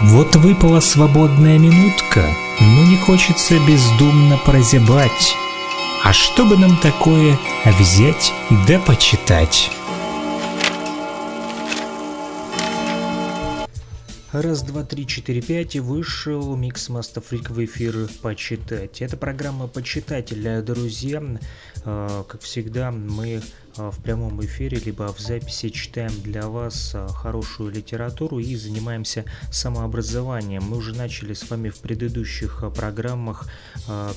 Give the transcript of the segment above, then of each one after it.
Вот выпала свободная минутка, но не хочется бездумно прозябать. А что бы нам такое взять да почитать? Раз, два, три, четыре, пять, и вышел Микс Freak в эфир «Почитать». Это программа «Почитатель», друзья. Э, как всегда, мы в прямом эфире, либо в записи читаем для вас а, хорошую литературу и занимаемся самообразованием. Мы уже начали с вами в предыдущих а, программах.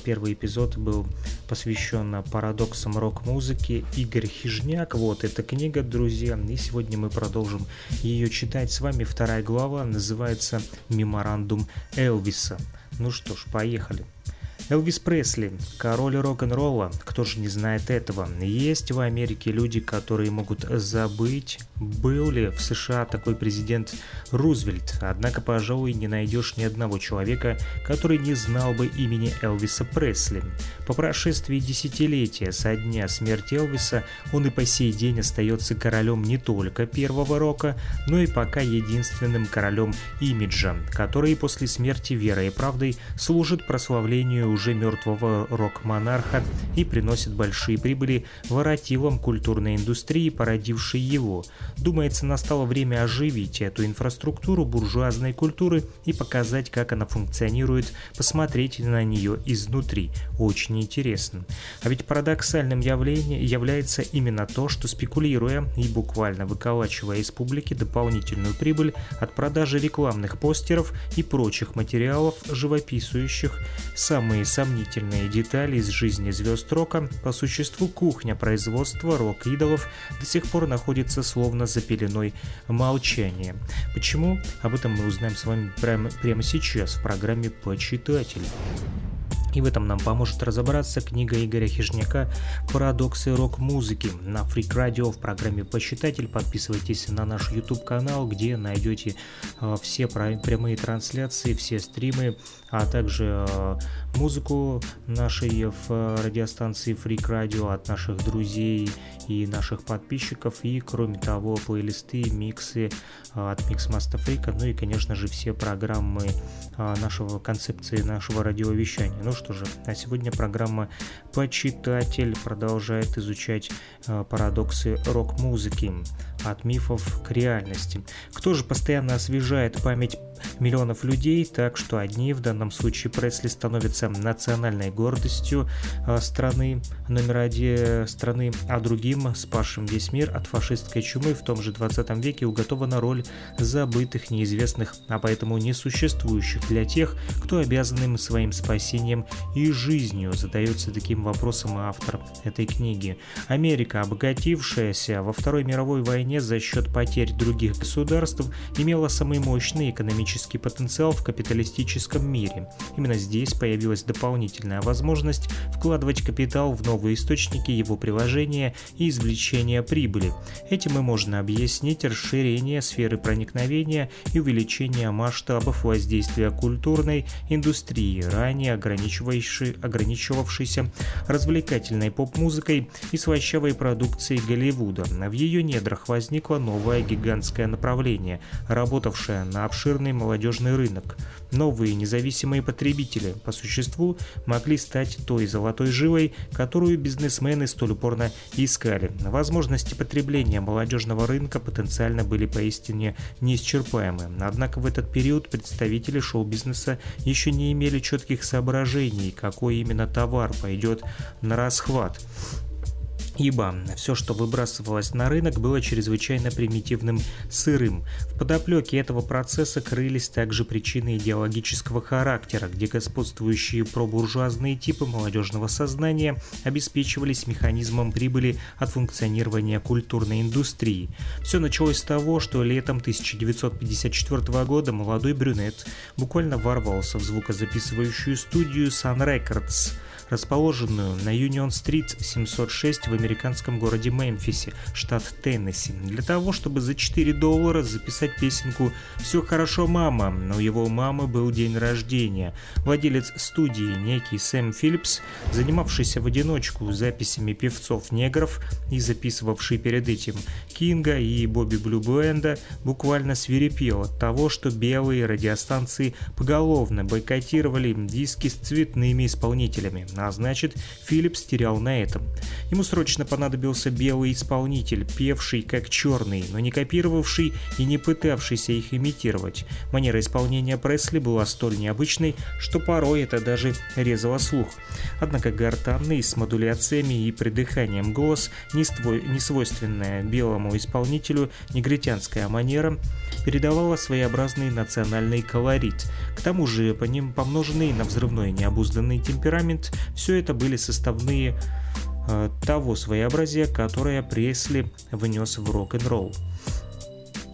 Первый эпизод был посвящен парадоксам рок-музыки. Игорь Хижняк, вот эта книга, друзья, и сегодня мы продолжим ее читать с вами. Вторая глава называется «Меморандум Элвиса». Ну что ж, поехали. Элвис Пресли, король рок-н-ролла, кто же не знает этого. Есть в Америке люди, которые могут забыть, был ли в США такой президент Рузвельт, однако, пожалуй, не найдешь ни одного человека, который не знал бы имени Элвиса Пресли. По прошествии десятилетия со дня смерти Элвиса он и по сей день остается королем не только первого рока, но и пока единственным королем имиджа, который после смерти верой и правдой служит прославлению уже мертвого рок-монарха и приносит большие прибыли воротилам культурной индустрии, породившей его. Думается, настало время оживить эту инфраструктуру буржуазной культуры и показать, как она функционирует, посмотреть на нее изнутри. Очень интересно. А ведь парадоксальным явлением является именно то, что спекулируя и буквально выколачивая из публики дополнительную прибыль от продажи рекламных постеров и прочих материалов, живописующих самые сомнительные детали из жизни звезд рока, по существу кухня производства рок-идолов до сих пор находится словно за пеленой молчания. Почему? Об этом мы узнаем с вами прямо, прямо сейчас в программе «Почитатель». И в этом нам поможет разобраться книга Игоря Хижняка «Парадоксы рок-музыки» на Freak Radio в программе «Посчитатель». Подписывайтесь на наш YouTube-канал, где найдете э, все прямые трансляции, все стримы, а также э, музыку нашей в э, радиостанции Freak Radio от наших друзей и наших подписчиков. И, кроме того, плейлисты, миксы от Mix Master Freak, ну и, конечно же, все программы нашего концепции нашего радиовещания. Ну что же, а сегодня программа «Почитатель» продолжает изучать э, парадоксы рок-музыки от мифов к реальности. Кто же постоянно освежает память миллионов людей, так что одни, в данном случае Пресли, становятся национальной гордостью э, страны, номер один страны, а другим, спасшим весь мир от фашистской чумы в том же 20 веке, уготована роль забытых, неизвестных, а поэтому несуществующих для тех, кто обязан им своим спасением и жизнью, задается таким вопросом автор этой книги. Америка, обогатившаяся во Второй мировой войне за счет потерь других государств, имела самый мощный экономический потенциал в капиталистическом мире. Именно здесь появилась дополнительная возможность вкладывать капитал в новые источники его приложения и извлечения прибыли. Этим и можно объяснить расширение сферы проникновения и увеличение масштабов воздействия культурной индустрии, ранее ограничивавшейся развлекательной поп-музыкой и слащавой продукцией Голливуда. В ее недрах возникло новое гигантское направление, работавшее на обширный молодежный рынок. Новые независимые потребители, по существу, могли стать той золотой жилой, которую бизнесмены столь упорно искали. Возможности потребления молодежного рынка потенциально были поистине неисчерпаемы. Однако в этот период представители шоу-бизнеса еще не имели четких соображений, какой именно товар пойдет на расхват ибо все, что выбрасывалось на рынок, было чрезвычайно примитивным, сырым. В подоплеке этого процесса крылись также причины идеологического характера, где господствующие пробуржуазные типы молодежного сознания обеспечивались механизмом прибыли от функционирования культурной индустрии. Все началось с того, что летом 1954 года молодой брюнет буквально ворвался в звукозаписывающую студию Sun Records – расположенную на Юнион-стрит 706 в американском городе Мемфисе, штат Теннесси, для того, чтобы за 4 доллара записать песенку «Все хорошо, мама», но у его мамы был день рождения. Владелец студии, некий Сэм Филлипс, занимавшийся в одиночку записями певцов-негров и записывавший перед этим Кинга и Бобби Блю Бленда, буквально свирепел от того, что белые радиостанции поголовно бойкотировали диски с цветными исполнителями, а значит, Филлипс терял на этом. Ему срочно понадобился белый исполнитель, певший как черный, но не копировавший и не пытавшийся их имитировать. Манера исполнения Пресли была столь необычной, что порой это даже резало слух. Однако гортанный с модуляциями и придыханием голос, не, ствой, не свойственная белому исполнителю негритянская манера, передавала своеобразный национальный колорит. К тому же, по ним помноженный на взрывной необузданный темперамент, все это были составные э, того своеобразия, которое Пресли внес в рок-н-ролл.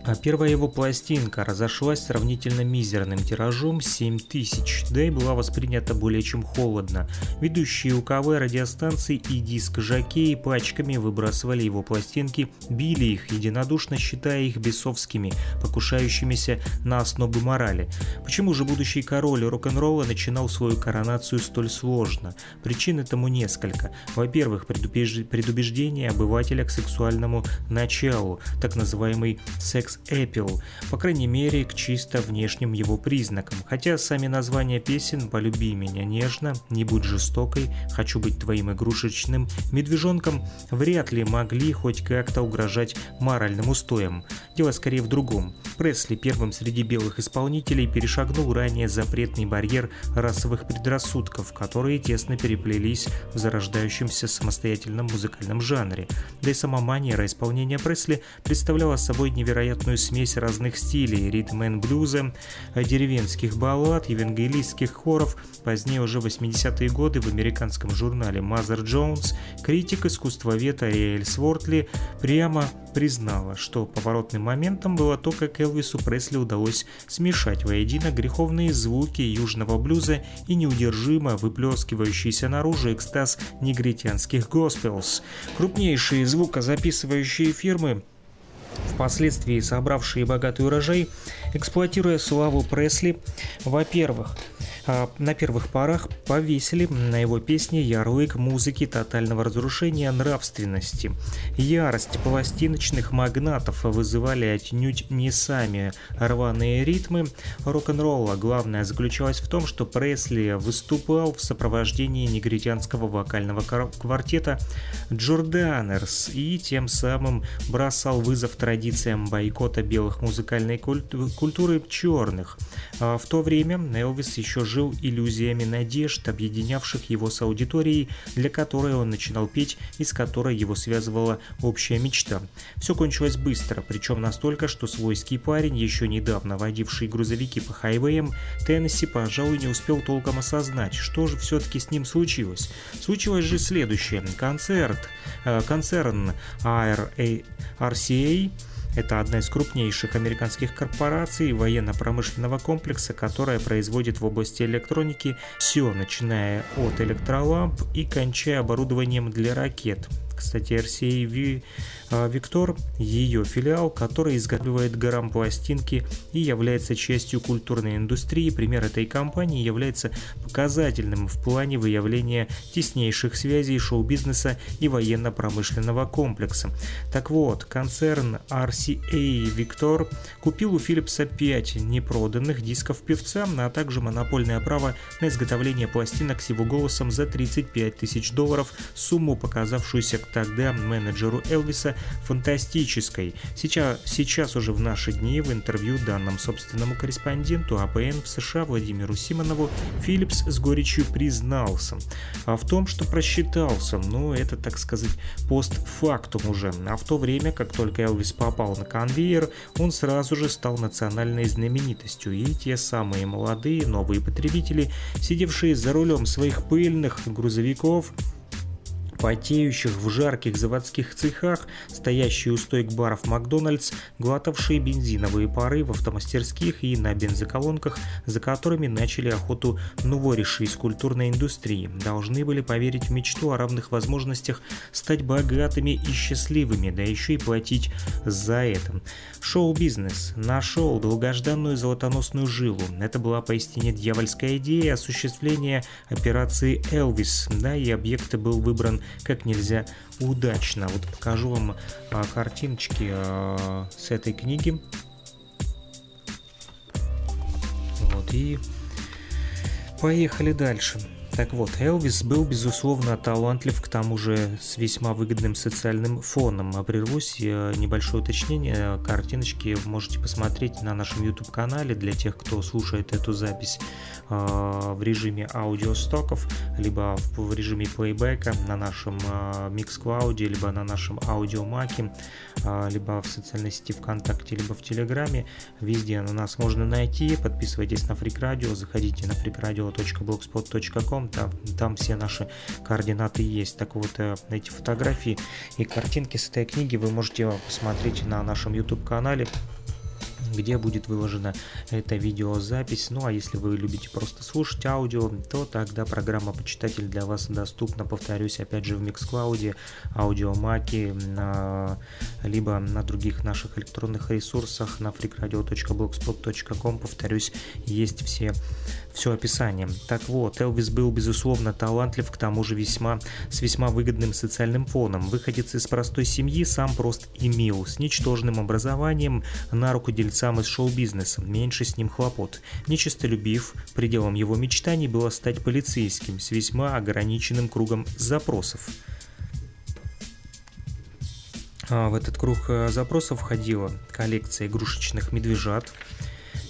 А первая его пластинка разошлась сравнительно мизерным тиражом 7000, да и была воспринята более чем холодно. Ведущие УКВ радиостанции и диск-жокеи пачками выбрасывали его пластинки, били их, единодушно считая их бесовскими, покушающимися на основы морали. Почему же будущий король рок-н-ролла начинал свою коронацию столь сложно? Причин этому несколько. Во-первых, предубеждение обывателя к сексуальному началу, так называемый секс Alex Apple, по крайней мере к чисто внешним его признакам, хотя сами названия песен «Полюби меня нежно», «Не будь жестокой», «Хочу быть твоим игрушечным», «Медвежонком» вряд ли могли хоть как-то угрожать моральным устоям. Дело скорее в другом. Пресли первым среди белых исполнителей перешагнул ранее запретный барьер расовых предрассудков, которые тесно переплелись в зарождающемся самостоятельном музыкальном жанре. Да и сама манера исполнения Пресли представляла собой невероятную невероятную смесь разных стилей, ритм н блюза, деревенских баллад, евангелистских хоров. Позднее, уже в 80-е годы, в американском журнале Mother Jones критик искусствовед Ариэль Свортли прямо признала, что поворотным моментом было то, как Элвису Пресли удалось смешать воедино греховные звуки южного блюза и неудержимо выплескивающийся наружу экстаз негритянских госпелс. Крупнейшие звукозаписывающие фирмы впоследствии собравшие богатый урожай, эксплуатируя славу Пресли, во-первых, на первых порах повесили на его песни ярлык музыки тотального разрушения нравственности. Ярость пластиночных магнатов вызывали отнюдь не сами рваные ритмы рок-н-ролла. Главное заключалось в том, что Пресли выступал в сопровождении негритянского вокального квартета Джорданерс и тем самым бросал вызов традициям бойкота белых музыкальной культуры черных. А в то время Элвис еще жил иллюзиями надежд, объединявших его с аудиторией, для которой он начинал петь и с которой его связывала общая мечта. Все кончилось быстро, причем настолько, что свойский парень, еще недавно водивший грузовики по хайвеям, Теннесси, пожалуй, не успел толком осознать, что же все-таки с ним случилось. Случилось же следующее. Концерт, э, концерн RCA это одна из крупнейших американских корпораций военно-промышленного комплекса, которая производит в области электроники все, начиная от электроламп и кончая оборудованием для ракет. Кстати, RCA а Виктор – ее филиал, который изготавливает грамм пластинки и является частью культурной индустрии. Пример этой компании является показательным в плане выявления теснейших связей шоу-бизнеса и военно-промышленного комплекса. Так вот, концерн RCA Victor купил у Philips'а 5 непроданных дисков певца, а также монопольное право на изготовление пластинок с его голосом за 35 тысяч долларов, сумму, показавшуюся тогда менеджеру Элвиса фантастической. Сейчас, сейчас уже в наши дни в интервью данным собственному корреспонденту АПН в США Владимиру Симонову Филлипс с горечью признался а в том, что просчитался, но это, так сказать, постфактум уже. А в то время, как только Элвис попал на конвейер, он сразу же стал национальной знаменитостью, и те самые молодые новые потребители, сидевшие за рулем своих пыльных грузовиков, потеющих в жарких заводских цехах, стоящие у стоек баров Макдональдс, глотавшие бензиновые пары в автомастерских и на бензоколонках, за которыми начали охоту новориши из культурной индустрии, должны были поверить в мечту о равных возможностях стать богатыми и счастливыми, да еще и платить за это. Шоу-бизнес нашел долгожданную золотоносную жилу. Это была поистине дьявольская идея осуществления операции «Элвис», да, и объект был выбран как нельзя удачно. Вот покажу вам а, картиночки а, с этой книги. Вот, и поехали дальше. Так вот, Элвис был, безусловно, талантлив, к тому же с весьма выгодным социальным фоном. А прервусь, небольшое уточнение, картиночки можете посмотреть на нашем YouTube-канале для тех, кто слушает эту запись э, в режиме аудиостоков, либо в режиме плейбека на нашем э, Mixcloud, либо на нашем аудиомаке, э, либо в социальной сети ВКонтакте, либо в Телеграме. Везде на нас можно найти. Подписывайтесь на Freak Radio, заходите на freakradio.blogspot.com там, там все наши координаты есть. Так вот, э, эти фотографии и картинки с этой книги вы можете посмотреть на нашем YouTube-канале где будет выложена эта видеозапись. Ну а если вы любите просто слушать аудио, то тогда программа «Почитатель» для вас доступна, повторюсь, опять же в Mixcloud, аудиомаке, на, либо на других наших электронных ресурсах, на freakradio.blogspot.com, повторюсь, есть все все описание. Так вот, Элвис был, безусловно, талантлив, к тому же весьма, с весьма выгодным социальным фоном. Выходец из простой семьи, сам прост и мил, с ничтожным образованием, на руку дельцам из шоу-бизнеса, меньше с ним хлопот. Нечистолюбив, пределом его мечтаний было стать полицейским с весьма ограниченным кругом запросов. А в этот круг э, запросов входила коллекция игрушечных медвежат,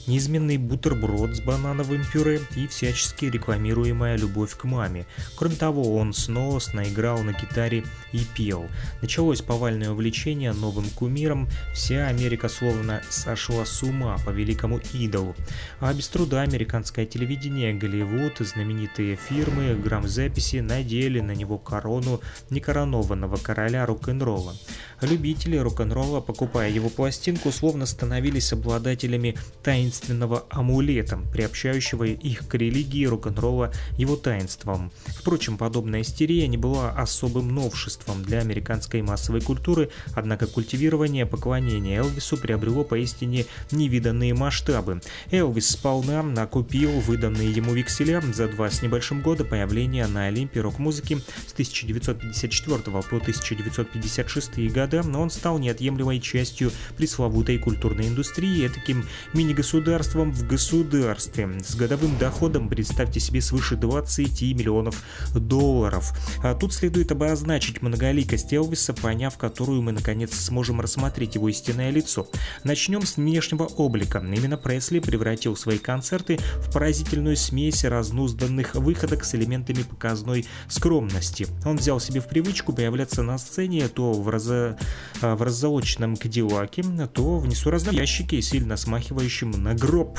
неизменный бутерброд с банановым пюре и всячески рекламируемая любовь к маме. Кроме того, он сносно играл на гитаре и пел. Началось повальное увлечение новым кумиром, вся Америка словно сошла с ума по великому идолу. А без труда американское телевидение, Голливуд, знаменитые фирмы, грамзаписи надели на него корону некоронованного короля рок-н-ролла. Любители рок-н-ролла, покупая его пластинку, словно становились обладателями таинственного амулета, приобщающего их к религии рок-н-ролла его таинством. Впрочем, подобная истерия не была особым новшеством для американской массовой культуры, однако культивирование поклонения Элвису приобрело поистине невиданные масштабы. Элвис сполна накупил выданные ему векселя за два с небольшим года появления на Олимпе рок-музыки с 1954 по 1956 годы года он стал неотъемлемой частью пресловутой культурной индустрии, таким мини-государством в государстве, с годовым доходом, представьте себе, свыше 20 миллионов долларов. А тут следует обозначить многоликость Элвиса, поняв которую мы наконец сможем рассмотреть его истинное лицо. Начнем с внешнего облика. Именно Пресли превратил свои концерты в поразительную смесь разнузданных выходок с элементами показной скромности. Он взял себе в привычку появляться на сцене то в раз... А, в раззолоченном кадиллаке, то в несуразном ящике, сильно смахивающем на гроб.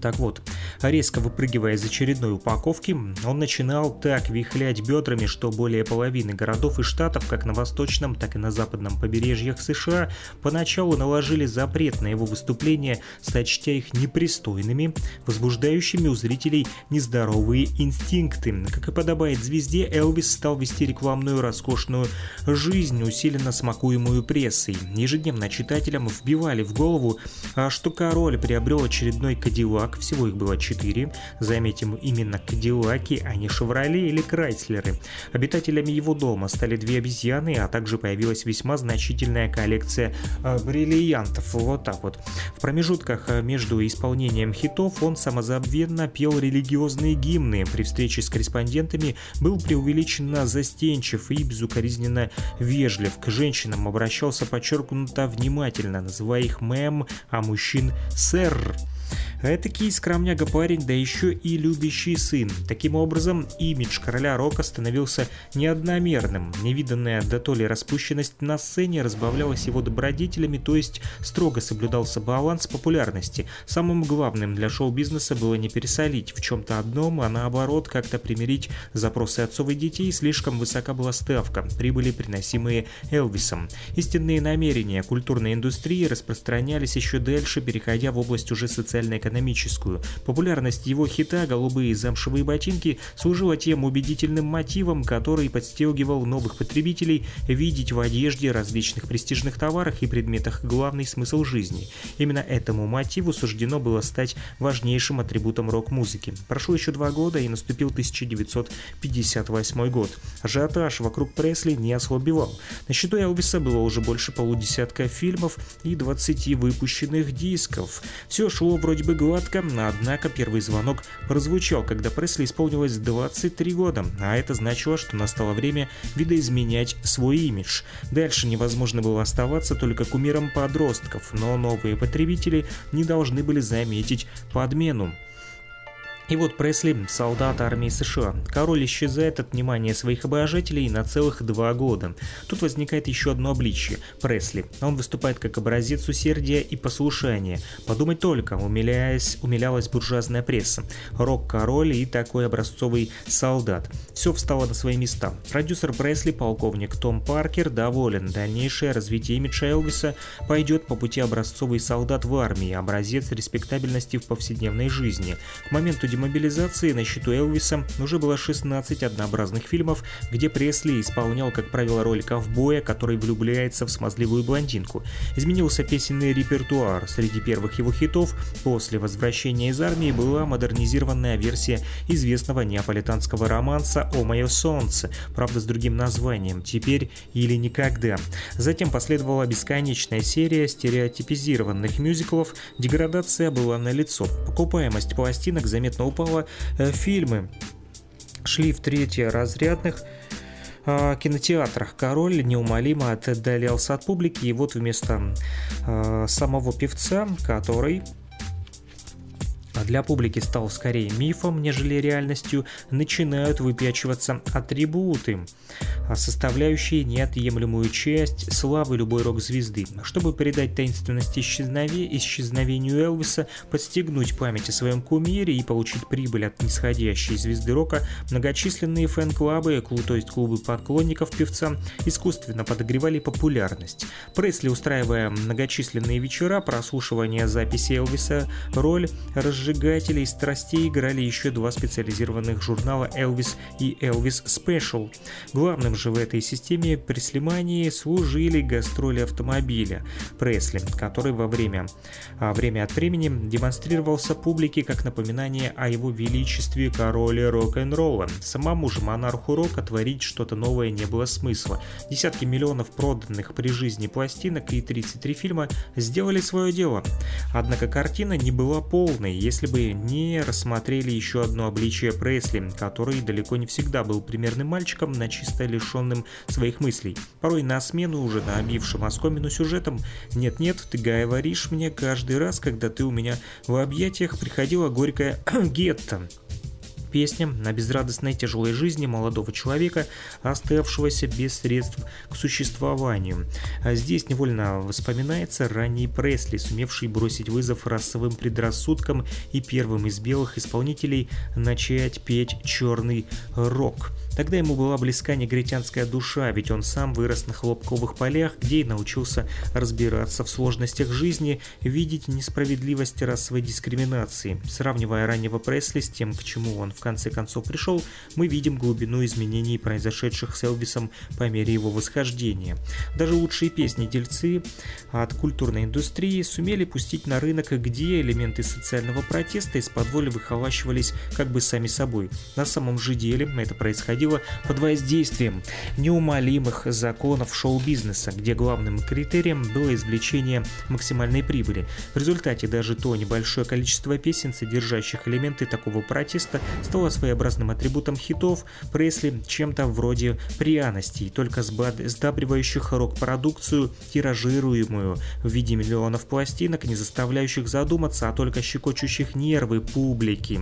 Так вот, резко выпрыгивая из очередной упаковки, он начинал так вихлять бедрами, что более половины городов и штатов, как на восточном, так и на западном побережьях США, поначалу наложили запрет на его выступления, сочтя их непристойными, возбуждающими у зрителей нездоровые инстинкты. Как и подобает звезде, Элвис стал вести рекламную роскошную жизнь, усиленно смакуемую прессой. Ежедневно читателям вбивали в голову, а что король приобрел очередной кадиллак, Кадиллак, всего их было 4, заметим именно Кадиллаки, а не Шевроле или Крайслеры. Обитателями его дома стали две обезьяны, а также появилась весьма значительная коллекция э, бриллиантов. Вот так вот. В промежутках э, между исполнением хитов он самозабвенно пел религиозные гимны. При встрече с корреспондентами был преувеличенно застенчив и безукоризненно вежлив. К женщинам обращался подчеркнуто внимательно, называя их мэм, а мужчин сэр. Этакий скромняга парень, да еще и любящий сын. Таким образом, имидж короля рока становился неодномерным. Невиданная до то ли распущенность на сцене разбавлялась его добродетелями, то есть строго соблюдался баланс популярности. Самым главным для шоу-бизнеса было не пересолить в чем-то одном, а наоборот как-то примирить запросы отцов и детей. Слишком высока была ставка, прибыли, приносимые Элвисом. Истинные намерения культурной индустрии распространялись еще дальше, переходя в область уже социально-экономическую. Популярность его хита «Голубые замшевые ботинки» служила тем убедительным мотивом, который подстегивал новых потребителей видеть в одежде, различных престижных товарах и предметах главный смысл жизни. Именно этому мотиву суждено было стать важнейшим атрибутом рок-музыки. Прошло еще два года и наступил 1958 год. Ажиотаж вокруг Пресли не ослабевал. На счету Элвиса было уже больше полудесятка фильмов и 20 выпущенных дисков. Все шло вроде бы гладко, однако первый звонок прозвучал, когда Пресли исполнилось 23 года, а это значило, что настало время видоизменять свой имидж. Дальше невозможно было оставаться только кумиром подростков, но новые потребители не должны были заметить подмену. И вот Пресли – солдат армии США. Король исчезает от внимания своих обожателей на целых два года. Тут возникает еще одно обличие – Пресли. Он выступает как образец усердия и послушания. Подумать только, умиляясь, умилялась буржуазная пресса. Рок-король и такой образцовый солдат. Все встало на свои места. Продюсер Пресли, полковник Том Паркер, доволен. Дальнейшее развитие имиджа Элвиса пойдет по пути образцовый солдат в армии, образец респектабельности в повседневной жизни. К моменту демобилизации на счету Элвиса уже было 16 однообразных фильмов, где Пресли исполнял, как правило, роль ковбоя, который влюбляется в смазливую блондинку. Изменился песенный репертуар. Среди первых его хитов после возвращения из армии была модернизированная версия известного неаполитанского романса «О мое солнце», правда с другим названием «Теперь или никогда». Затем последовала бесконечная серия стереотипизированных мюзиклов, деградация была налицо. Покупаемость пластинок заметно упала, э, фильмы. Шли в третьеразрядных э, кинотеатрах. Король неумолимо отдалялся от публики, и вот вместо э, самого певца, который для публики стал скорее мифом, нежели реальностью, начинают выпячиваться атрибуты, составляющие неотъемлемую часть славы любой рок-звезды. Чтобы передать таинственность исчезнове... исчезновению Элвиса, подстегнуть память о своем кумире и получить прибыль от нисходящей звезды рока, многочисленные фэн-клубы, то есть клубы поклонников певца, искусственно подогревали популярность. Пресли, устраивая многочисленные вечера прослушивания записи Элвиса, роль разжигателей страстей играли еще два специализированных журнала Elvis и Elvis Special. Главным же в этой системе преслимании служили гастроли автомобиля Пресли, который во время, а время от времени демонстрировался публике как напоминание о его величестве короле рок-н-ролла. Самому же монарху рока творить что-то новое не было смысла. Десятки миллионов проданных при жизни пластинок и 33 фильма сделали свое дело. Однако картина не была полной, если бы не рассмотрели еще одно обличие Пресли, который далеко не всегда был примерным мальчиком, на чисто лишенным своих мыслей. Порой на смену уже набившим оскомину сюжетом «Нет-нет, ты говоришь мне каждый раз, когда ты у меня в объятиях приходила горькая гетто». Песня на безрадостной тяжелой жизни молодого человека, оставшегося без средств к существованию. А здесь невольно вспоминается ранний Пресли, сумевший бросить вызов расовым предрассудкам и первым из белых исполнителей начать петь черный рок. Тогда ему была близка негритянская душа, ведь он сам вырос на хлопковых полях, где и научился разбираться в сложностях жизни, видеть несправедливость расовой дискриминации. Сравнивая раннего Пресли с тем, к чему он в конце концов пришел, мы видим глубину изменений, произошедших с Элвисом по мере его восхождения. Даже лучшие песни-дельцы от культурной индустрии сумели пустить на рынок, где элементы социального протеста из-под воли выхолащивались как бы сами собой. На самом же деле это происходило происходило под воздействием неумолимых законов шоу-бизнеса, где главным критерием было извлечение максимальной прибыли. В результате даже то небольшое количество песен, содержащих элементы такого протеста, стало своеобразным атрибутом хитов Пресли чем-то вроде пряностей, только сдабривающих рок-продукцию, тиражируемую в виде миллионов пластинок, не заставляющих задуматься, а только щекочущих нервы публики.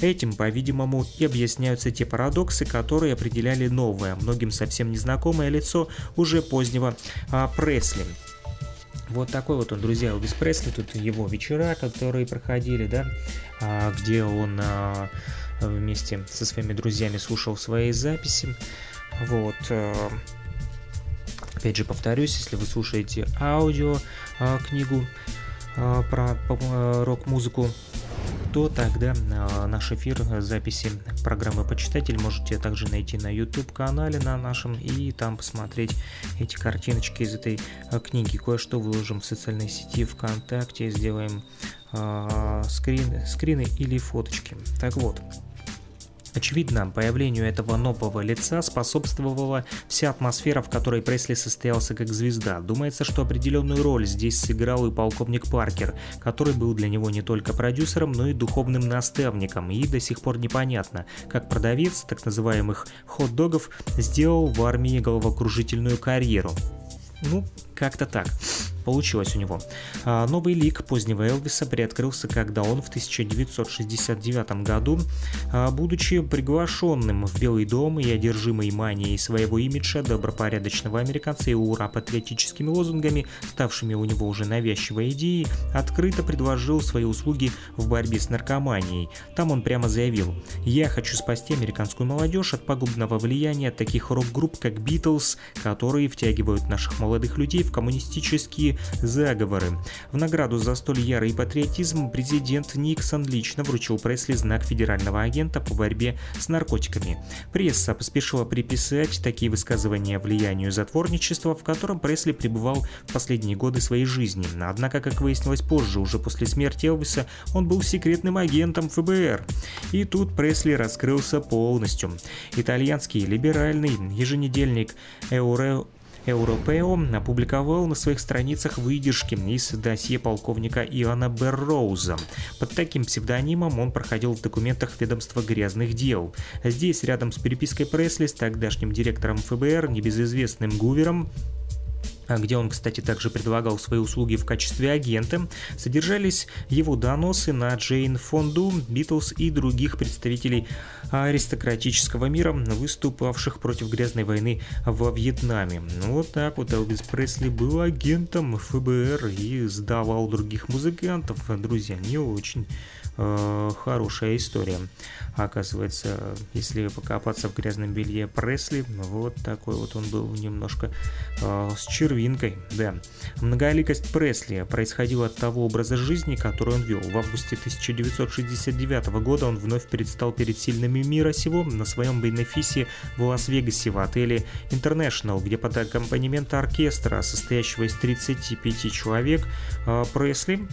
Этим, по-видимому, и объясняются те парадоксы, которые определяли новое, многим совсем незнакомое лицо уже позднего а, Пресли. Вот такой вот он, друзья, Элвис Пресли, тут его вечера, которые проходили, да, а, где он а, вместе со своими друзьями слушал свои записи. Вот. А, опять же повторюсь, если вы слушаете аудио книгу про рок-музыку, то тогда наш эфир записи программы «Почитатель» можете также найти на YouTube-канале на нашем и там посмотреть эти картиночки из этой книги. Кое-что выложим в социальной сети ВКонтакте, сделаем э, скрин, скрины или фоточки. Так вот, Очевидно, появлению этого нового лица способствовала вся атмосфера, в которой Пресли состоялся как звезда. Думается, что определенную роль здесь сыграл и полковник Паркер, который был для него не только продюсером, но и духовным наставником, и до сих пор непонятно, как продавец так называемых хот-догов сделал в армии головокружительную карьеру. Ну, как-то так получилось у него. А, новый лик позднего Элвиса приоткрылся, когда он в 1969 году, а, будучи приглашенным в Белый дом и одержимый манией своего имиджа добропорядочного американца и ура патриотическими лозунгами, ставшими у него уже навязчивой идеей, открыто предложил свои услуги в борьбе с наркоманией. Там он прямо заявил «Я хочу спасти американскую молодежь от пагубного влияния таких рок-групп, как Beatles, которые втягивают наших молодых людей в коммунистические заговоры. В награду за столь ярый патриотизм президент Никсон лично вручил Пресли знак федерального агента по борьбе с наркотиками. Пресса поспешила приписать такие высказывания влиянию затворничества, в котором Пресли пребывал в последние годы своей жизни. Однако, как выяснилось позже, уже после смерти Элвиса, он был секретным агентом ФБР. И тут Пресли раскрылся полностью. Итальянский либеральный еженедельник Эуре Европео опубликовал на своих страницах выдержки из досье полковника Иоанна Берроуза. Под таким псевдонимом он проходил в документах ведомства грязных дел. Здесь, рядом с перепиской Пресли с тогдашним директором ФБР, небезызвестным Гувером, где он, кстати, также предлагал свои услуги в качестве агента, содержались его доносы на Джейн Фонду, Битлз и других представителей аристократического мира, выступавших против грязной войны во Вьетнаме. Ну, вот так вот Элвис Пресли был агентом ФБР и сдавал других музыкантов. Друзья, не очень хорошая история. Оказывается, если покопаться в грязном белье Пресли, вот такой вот он был немножко э, с червинкой, да. Многоликость Пресли происходила от того образа жизни, который он вел. В августе 1969 года он вновь предстал перед сильными мира сего на своем бенефисе в Лас-Вегасе в отеле International, где под аккомпанемент оркестра, состоящего из 35 человек, э, Пресли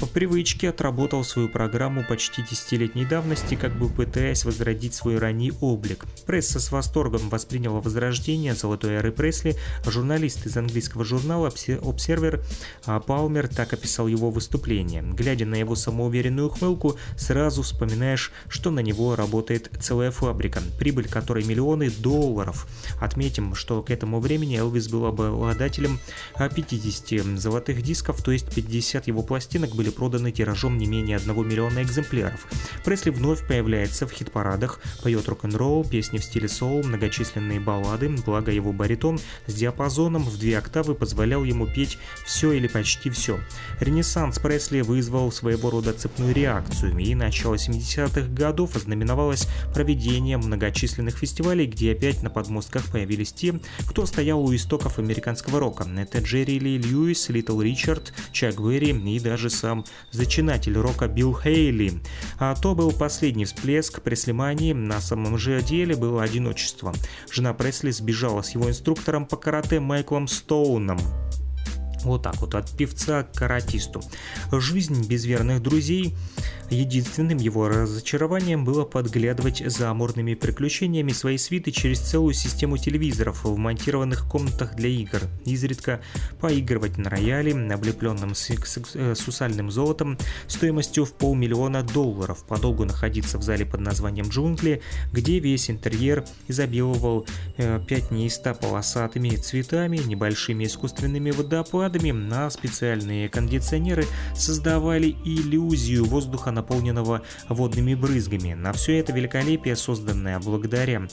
по привычке отработал свою программу почти десятилетней давности, как бы пытаясь возродить свой ранний облик. Пресса с восторгом восприняла возрождение золотой эры Пресли, журналист из английского журнала Observer а Палмер так описал его выступление. Глядя на его самоуверенную ухмылку, сразу вспоминаешь, что на него работает целая фабрика, прибыль которой миллионы долларов. Отметим, что к этому времени Элвис был обладателем 50 золотых дисков, то есть 50 его пластинок были были проданы тиражом не менее 1 миллиона экземпляров. Пресли вновь появляется в хит-парадах, поет рок-н-ролл, песни в стиле соул, многочисленные баллады, благо его баритон с диапазоном в две октавы позволял ему петь все или почти все. Ренессанс Пресли вызвал своего рода цепную реакцию, и начало 70-х годов ознаменовалось проведением многочисленных фестивалей, где опять на подмостках появились те, кто стоял у истоков американского рока. Это Джерри Ли Льюис, Литл Ричард, Чак Берри и даже сам зачинатель рока Билл Хейли. А то был последний всплеск Преслимании, на самом же деле было одиночество. Жена Пресли сбежала с его инструктором по карате Майклом Стоуном. Вот так вот, от певца к каратисту. Жизнь без верных друзей. Единственным его разочарованием было подглядывать за амурными приключениями своей свиты через целую систему телевизоров, вмонтированных комнатах для игр. Изредка поигрывать на рояле, облепленном сусальным золотом, стоимостью в полмиллиона долларов, подолгу находиться в зале под названием «Джунгли», где весь интерьер изобиловал э, пятнисто полосатыми цветами, небольшими искусственными водопадами, снарядами на специальные кондиционеры создавали иллюзию воздуха, наполненного водными брызгами. На все это великолепие, созданное благодаря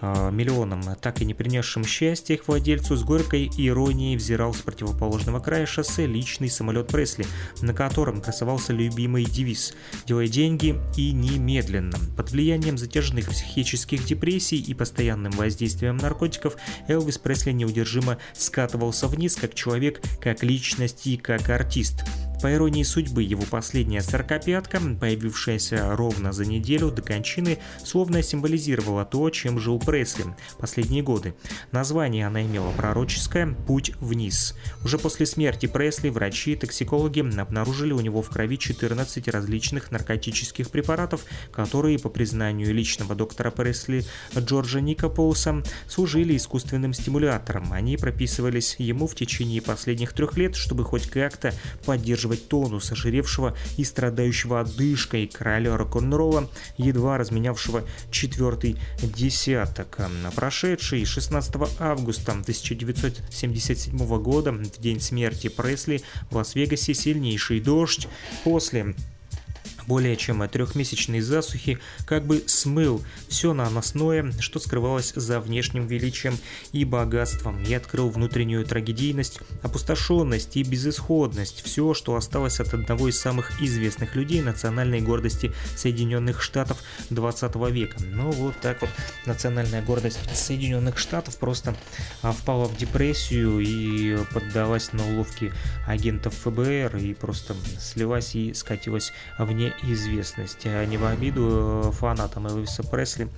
миллионам, так и не принесшим счастья их владельцу, с горькой иронией взирал с противоположного края шоссе личный самолет Пресли, на котором красовался любимый девиз «Делай деньги и немедленно». Под влиянием затяжных психических депрессий и постоянным воздействием наркотиков Элвис Пресли неудержимо скатывался вниз, как человек, как личность и как артист. По иронии судьбы, его последняя сорокопятка, появившаяся ровно за неделю до кончины, словно символизировала то, чем жил Пресли последние годы. Название она имела пророческое «Путь вниз». Уже после смерти Пресли врачи и токсикологи обнаружили у него в крови 14 различных наркотических препаратов, которые, по признанию личного доктора Пресли Джорджа Никополуса, служили искусственным стимулятором. Они прописывались ему в течение последних трех лет, чтобы хоть как-то поддерживать поддерживать тонус ожиревшего и страдающего одышкой короля рок-н-ролла, едва разменявшего четвертый десяток. Прошедший 16 августа 1977 года, в день смерти Пресли, в Лас-Вегасе сильнейший дождь после более чем трехмесячной засухи как бы смыл все наносное, что скрывалось за внешним величием и богатством, и открыл внутреннюю трагедийность, опустошенность и безысходность, все, что осталось от одного из самых известных людей национальной гордости Соединенных Штатов 20 века. Ну вот так вот национальная гордость Соединенных Штатов просто а, впала в депрессию и поддалась на уловки агентов ФБР и просто слилась и скатилась вне известность. А не в обиду э, фанатам Элвиса Пресли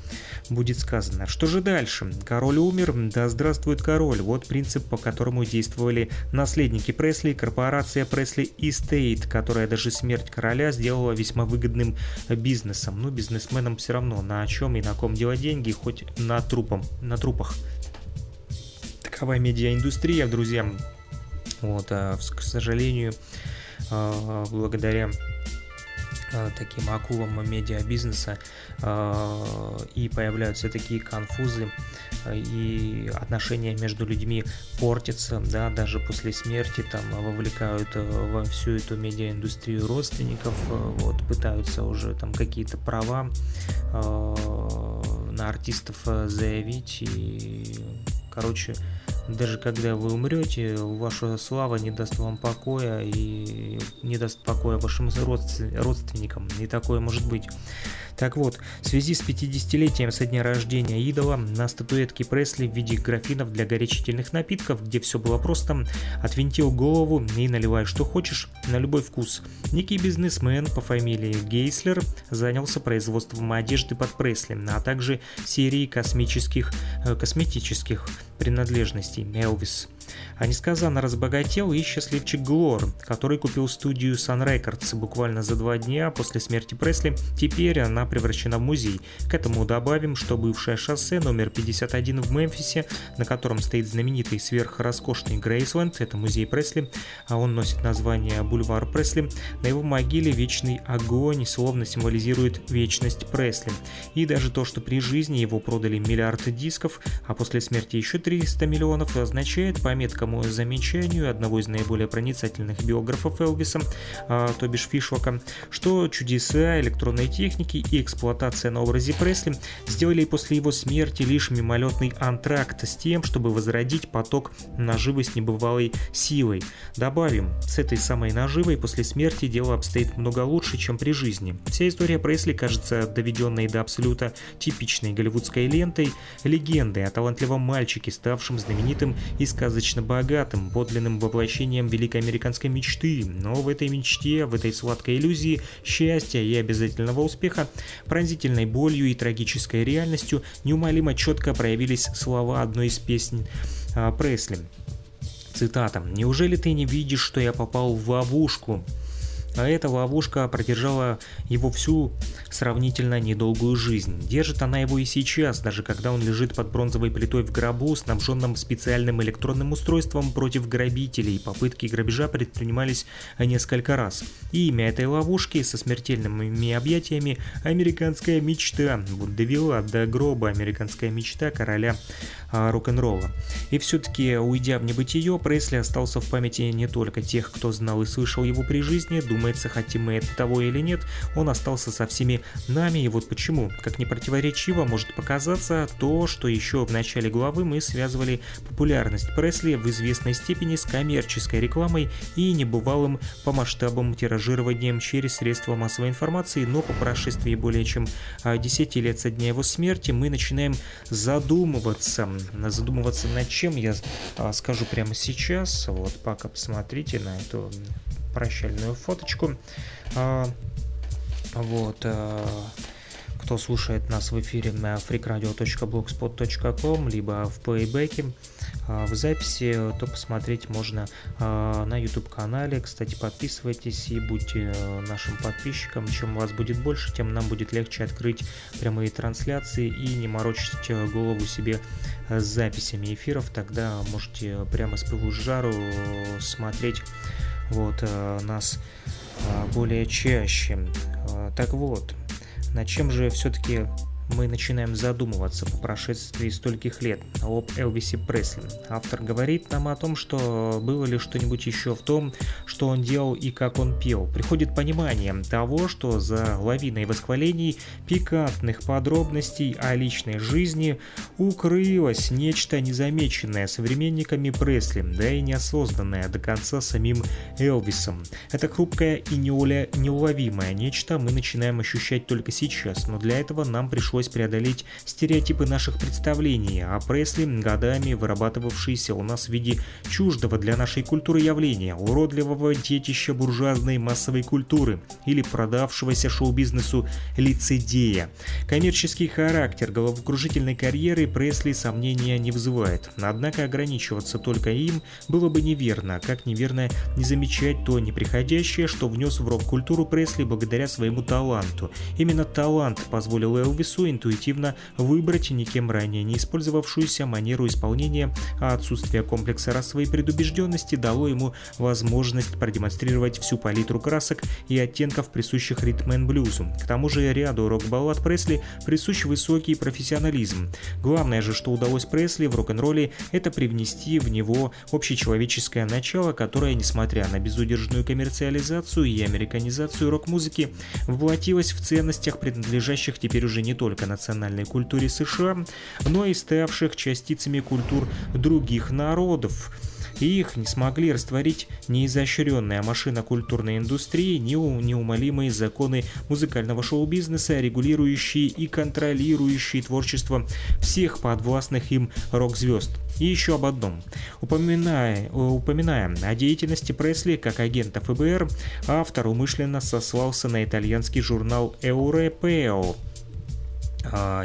будет сказано. Что же дальше? Король умер, да здравствует король. Вот принцип, по которому действовали наследники Пресли, корпорация Пресли Estate, которая даже смерть короля сделала весьма выгодным бизнесом. Ну, бизнесменам все равно, на чем и на ком делать деньги, хоть на трупом, на трупах. Такова медиаиндустрия, друзья. Вот, а, к сожалению, а, благодаря таким акулам медиабизнеса э, и появляются такие конфузы э, и отношения между людьми портятся, да, даже после смерти там вовлекают во всю эту медиаиндустрию родственников, вот, пытаются уже там какие-то права на артистов заявить и, короче, даже когда вы умрете, ваша слава не даст вам покоя и не даст покоя вашим родственникам. И такое может быть. Так вот, в связи с 50-летием со дня рождения идола на статуэтке Пресли в виде графинов для горячительных напитков, где все было просто, отвинтил голову и наливай что хочешь, на любой вкус. Некий бизнесмен по фамилии Гейслер занялся производством одежды под Пресли, а также серией космических, э, косметических принадлежностей Elvis. А несказанно разбогател и счастливчик Глор, который купил студию Sun Records буквально за два дня после смерти Пресли. Теперь она превращена в музей. К этому добавим, что бывшее шоссе номер 51 в Мемфисе, на котором стоит знаменитый сверхроскошный Грейсленд, это музей Пресли, а он носит название Бульвар Пресли, на его могиле вечный огонь словно символизирует вечность Пресли. И даже то, что при жизни его продали миллиард дисков, а после смерти еще 300 миллионов, означает по меткому замечанию одного из наиболее проницательных биографов Элвиса, а, то бишь Фишвака, что чудеса электронной техники и эксплуатация на образе Пресли сделали после его смерти лишь мимолетный антракт с тем, чтобы возродить поток наживы с небывалой силой. Добавим, с этой самой наживой после смерти дело обстоит много лучше, чем при жизни. Вся история Пресли кажется доведенной до абсолюта типичной голливудской лентой, легендой о талантливом мальчике, ставшем знаменитым и сказочно богатым, подлинным воплощением великой американской мечты. Но в этой мечте, в этой сладкой иллюзии счастья и обязательного успеха пронзительной болью и трагической реальностью неумолимо четко проявились слова одной из песен а, Пресли. Цитата. «Неужели ты не видишь, что я попал в ловушку?» А эта ловушка продержала его всю сравнительно недолгую жизнь. Держит она его и сейчас, даже когда он лежит под бронзовой плитой в гробу, снабженном специальным электронным устройством против грабителей. Попытки грабежа предпринимались несколько раз. И имя этой ловушки со смертельными объятиями «Американская мечта» довела до гроба «Американская мечта» короля а, рок-н-ролла. И все-таки, уйдя в небытие, Пресли остался в памяти не только тех, кто знал и слышал его при жизни, думается, хотим мы того или нет, он остался со всеми нами, и вот почему. Как не противоречиво может показаться то, что еще в начале главы мы связывали популярность Пресли в известной степени с коммерческой рекламой и небывалым по масштабам тиражированием через средства массовой информации, но по прошествии более чем 10 а, лет со дня его смерти мы начинаем задумываться, задумываться над чем, я а, скажу прямо сейчас. Вот, пока посмотрите на эту прощальную фоточку. А, вот. А, кто слушает нас в эфире на freakradio.blogspot.com, либо в плейбеке, а, в записи, то посмотреть можно на YouTube-канале. Кстати, подписывайтесь и будьте э, нашим подписчиком. Чем вас будет больше, тем нам будет легче открыть прямые трансляции и не морочить э, голову себе с записями эфиров. Тогда можете прямо с пылу жару смотреть вот нас более чаще. Так вот, над чем же все-таки мы начинаем задумываться по прошествии стольких лет об Элвисе Пресли. Автор говорит нам о том, что было ли что-нибудь еще в том, что он делал и как он пел. Приходит понимание того, что за лавиной восхвалений, пикантных подробностей о личной жизни укрылось нечто незамеченное современниками Пресли, да и неосознанное до конца самим Элвисом. Это хрупкое и неуловимое нечто мы начинаем ощущать только сейчас, но для этого нам пришлось пришлось преодолеть стереотипы наших представлений о Пресли, годами вырабатывавшиеся у нас в виде чуждого для нашей культуры явления, уродливого детища буржуазной массовой культуры или продавшегося шоу-бизнесу лицедея. Коммерческий характер головокружительной карьеры Пресли сомнения не вызывает, однако ограничиваться только им было бы неверно, как неверно не замечать то неприходящее, что внес в рок-культуру Пресли благодаря своему таланту. Именно талант позволил Элвису интуитивно выбрать никем ранее не использовавшуюся манеру исполнения, а отсутствие комплекса расовой предубежденности дало ему возможность продемонстрировать всю палитру красок и оттенков, присущих ритм н блюзу. К тому же ряду рок-баллад Пресли присущ высокий профессионализм. Главное же, что удалось Пресли в рок-н-ролле, это привнести в него общечеловеческое начало, которое, несмотря на безудержную коммерциализацию и американизацию рок-музыки, воплотилось в ценностях, принадлежащих теперь уже не только национальной культуре США, но и ставших частицами культур других народов и их не смогли растворить ни изощренная машина культурной индустрии, ни неумолимые законы музыкального шоу-бизнеса, регулирующие и контролирующие творчество всех подвластных им рок-звезд. И еще об одном. Упоминая, упоминая о деятельности Пресли как агента ФБР, автор умышленно сослался на итальянский журнал а,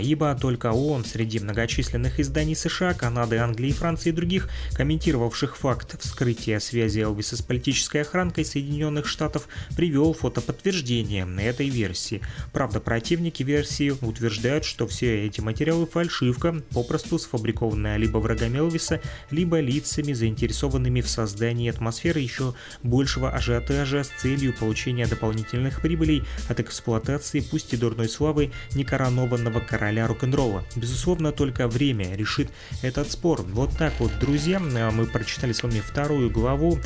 ибо только он среди многочисленных изданий США, Канады, Англии, Франции и других, комментировавших факт вскрытия связи Элвиса с политической охранкой Соединенных Штатов, привел фотоподтверждение этой версии. Правда, противники версии утверждают, что все эти материалы фальшивка, попросту сфабрикованная либо врагами Элвиса, либо лицами, заинтересованными в создании атмосферы еще большего ажиотажа с целью получения дополнительных прибылей от эксплуатации, пусть и дурной славы, некоронованного законного короля рок-н-ролла. Безусловно, только время решит этот спор. Вот так вот, друзья, мы прочитали с вами вторую главу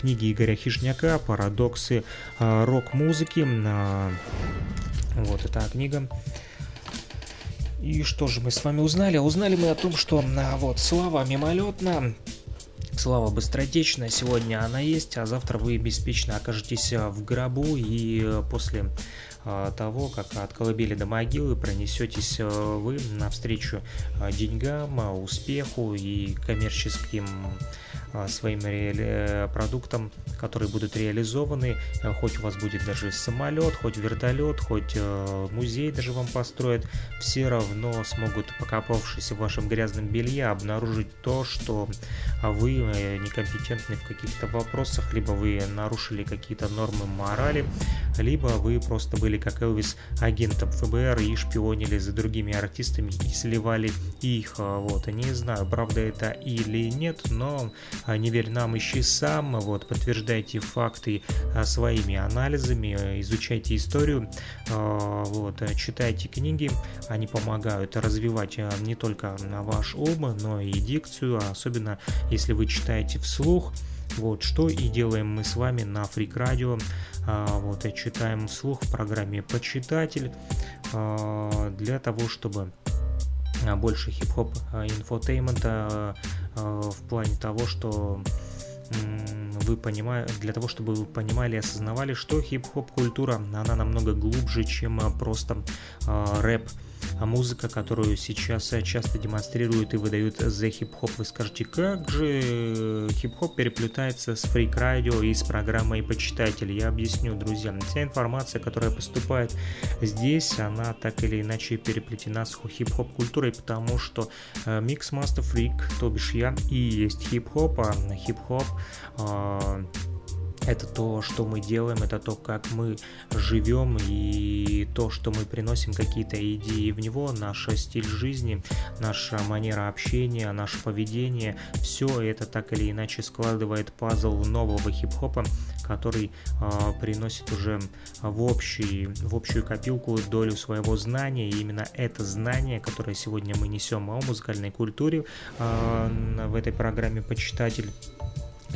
книги Игоря Хижняка «Парадоксы а, рок-музыки». А, вот эта книга. И что же мы с вами узнали? Узнали мы о том, что а, вот слава мимолетна, Слава быстротечна, сегодня она есть, а завтра вы беспечно окажетесь в гробу и после того, как от колыбели до могилы пронесетесь вы навстречу деньгам, успеху и коммерческим своим продуктам, которые будут реализованы. Хоть у вас будет даже самолет, хоть вертолет, хоть музей даже вам построят, все равно смогут, покопавшись в вашем грязном белье, обнаружить то, что вы некомпетентны в каких-то вопросах, либо вы нарушили какие-то нормы морали, либо вы просто были как Элвис агентом ФБР и шпионили за другими артистами и сливали их. Вот, не знаю, правда это или нет, но не верь нам, ищи сам, вот, подтверждайте факты своими анализами, изучайте историю, вот, читайте книги, они помогают развивать не только ваш ум, но и дикцию, особенно если вы читаете вслух, вот что и делаем мы с вами на Radio. А, вот читаем вслух в программе «Почитатель» а, для того, чтобы а, больше хип-хоп инфотеймента в плане того, что вы понимаете, для того, чтобы вы понимали и осознавали, что хип-хоп культура, она намного глубже, чем просто рэп а музыка, которую сейчас э, часто демонстрируют и выдают за хип-хоп. Вы скажете, как же хип-хоп переплетается с фрик-радио и с программой «Почитатель»? Я объясню, друзья. Вся информация, которая поступает здесь, она так или иначе переплетена с хип-хоп культурой, потому что Mix Master Freak, то бишь я, и есть хип-хоп, а хип-хоп а, это то, что мы делаем, это то, как мы живем и то, что мы приносим какие-то идеи в него, наш стиль жизни, наша манера общения, наше поведение, все это так или иначе складывает пазл нового хип-хопа, который э, приносит уже в, общий, в общую копилку долю своего знания, и именно это знание, которое сегодня мы несем о музыкальной культуре э, в этой программе «Почитатель»,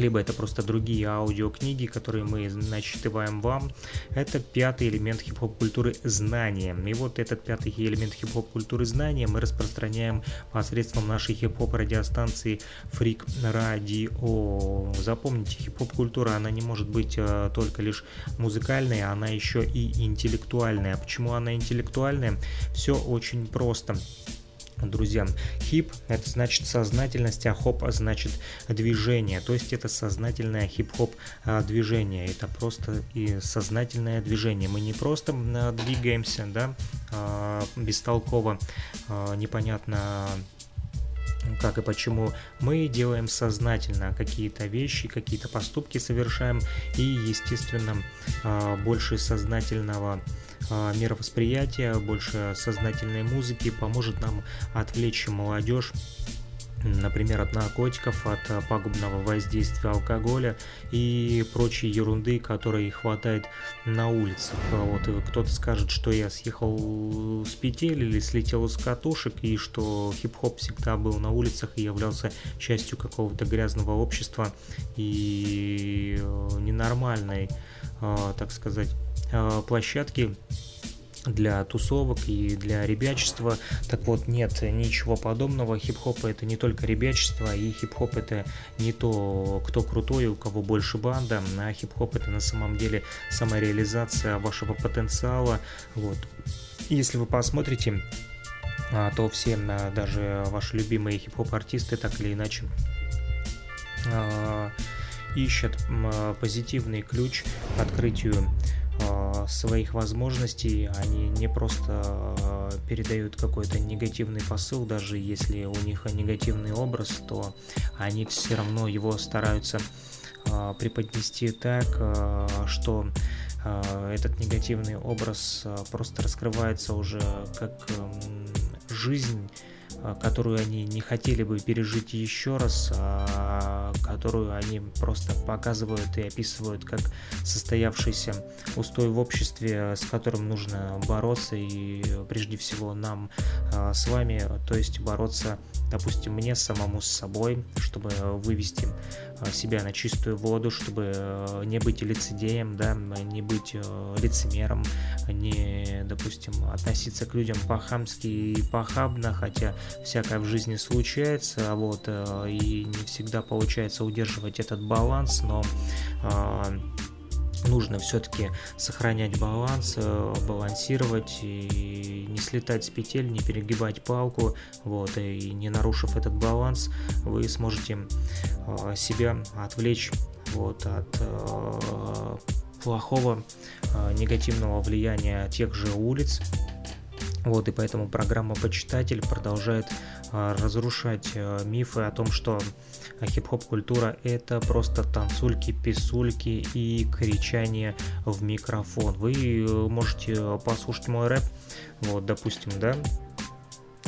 либо это просто другие аудиокниги, которые мы начитываем вам. Это пятый элемент хип-хоп культуры знания. И вот этот пятый элемент хип-хоп культуры знания мы распространяем посредством нашей хип-хоп радиостанции Freak Radio. Запомните, хип-хоп культура, она не может быть э, только лишь музыкальной, она еще и интеллектуальная. Почему она интеллектуальная? Все очень просто друзья. Хип – это значит сознательность, а хоп – значит движение. То есть это сознательное хип-хоп а, движение. Это просто и сознательное движение. Мы не просто двигаемся, да, а, бестолково, а, непонятно как и почему мы делаем сознательно какие-то вещи, какие-то поступки совершаем и, естественно, больше сознательного а, мировосприятия, больше сознательной музыки поможет нам отвлечь молодежь например, от наркотиков, от пагубного воздействия алкоголя и прочей ерунды, которой хватает на улицах. Вот кто-то скажет, что я съехал с петель или слетел с катушек, и что хип-хоп всегда был на улицах и являлся частью какого-то грязного общества и э, ненормальной, э, так сказать, площадки для тусовок и для ребячества. Так вот, нет ничего подобного. Хип-хоп это не только ребячество, и хип-хоп это не то, кто крутой, у кого больше банда, а хип-хоп это на самом деле самореализация вашего потенциала. Вот. Если вы посмотрите, а, то все, а, даже ваши любимые хип-хоп артисты, так или иначе, а, ищут позитивный ключ к открытию Э, своих возможностей, они не просто э, передают какой-то негативный посыл, даже если у них негативный образ, то они все равно его стараются э, преподнести так, что этот негативный образ просто раскрывается уже как эм, жизнь Э, которую они не хотели бы пережить еще раз, а которую они просто показывают и описывают как состоявшийся устой в обществе, с которым нужно бороться и прежде всего нам э, с вами, то есть бороться, допустим, мне самому с собой, чтобы вывести себя на чистую воду, чтобы не быть лицедеем, да, не быть лицемером, не, допустим, относиться к людям по-хамски и похабно, хотя всякое в жизни случается, вот, э, и не всегда получается удерживать этот баланс, но нужно все-таки сохранять баланс, э, балансировать и не слетать с петель, не перегибать палку, вот, и не нарушив этот баланс, вы сможете э, себя отвлечь вот, от э, плохого негативного влияния тех же улиц, вот, и поэтому программа «Почитатель» продолжает разрушать мифы о том, что хип-хоп культура это просто танцульки, писульки и кричание в микрофон. Вы э, можете послушать мой рэп, вот, допустим, да,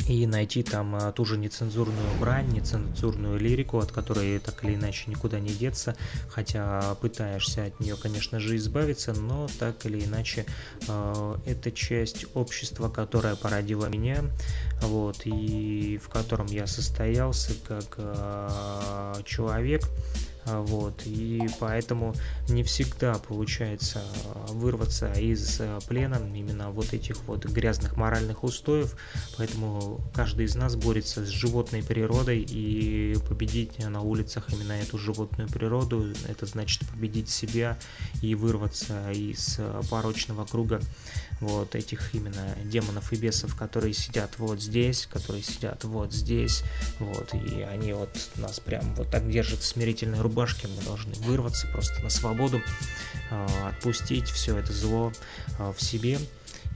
и найти там а, ту же нецензурную брань, нецензурную лирику, от которой так или иначе никуда не деться, хотя пытаешься от нее, конечно же, избавиться, но так или иначе э, это часть общества, которая породила меня, вот, и в котором я состоялся как э, человек, вот, и поэтому не всегда получается а, вырваться из а, плена именно вот этих вот грязных моральных устоев, поэтому каждый из нас борется с животной природой и победить на улицах именно эту животную природу, это значит победить себя и вырваться из порочного круга вот этих именно демонов и бесов, которые сидят вот здесь, которые сидят вот здесь, вот, и они вот нас прям вот так держат в смирительной рубашке, мы должны вырваться просто на свободу, а, отпустить все это зло а, в себе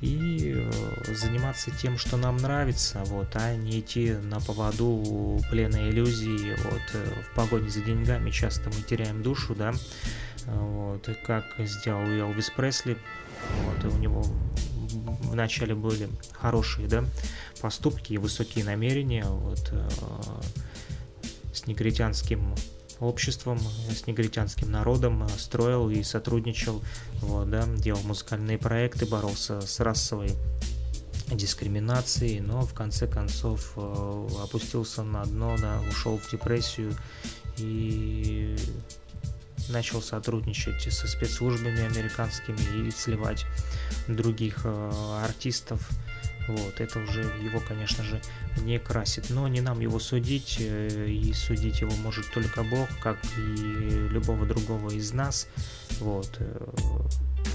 и э, заниматься тем, что нам нравится, вот, а не идти на поводу плена иллюзии, вот, э, в погоне за деньгами. Часто мы теряем душу, да, вот, как сделал Элвис Пресли, вот, и у него вначале были хорошие да, поступки и высокие намерения вот, э, с негритянским обществом, с негритянским народом э, строил и сотрудничал, вот, да, делал музыкальные проекты, боролся с расовой дискриминацией, но в конце концов э, опустился на дно, да, ушел в депрессию и начал сотрудничать со спецслужбами американскими и сливать других э, артистов. Вот, это уже его, конечно же, не красит. Но не нам его судить, э, и судить его может только Бог, как и любого другого из нас. Вот. Э,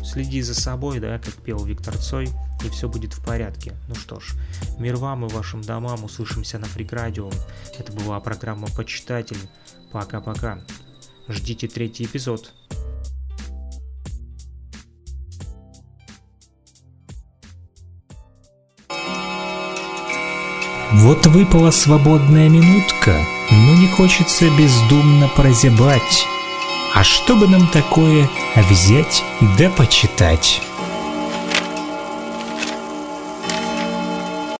следи за собой, да, как пел Виктор Цой, и все будет в порядке. Ну что ж, мир вам и вашим домам, услышимся на Фрик Это была программа «Почитатель». Пока-пока. Ждите третий эпизод. Вот выпала свободная минутка, но не хочется бездумно прозябать. А что бы нам такое взять да почитать?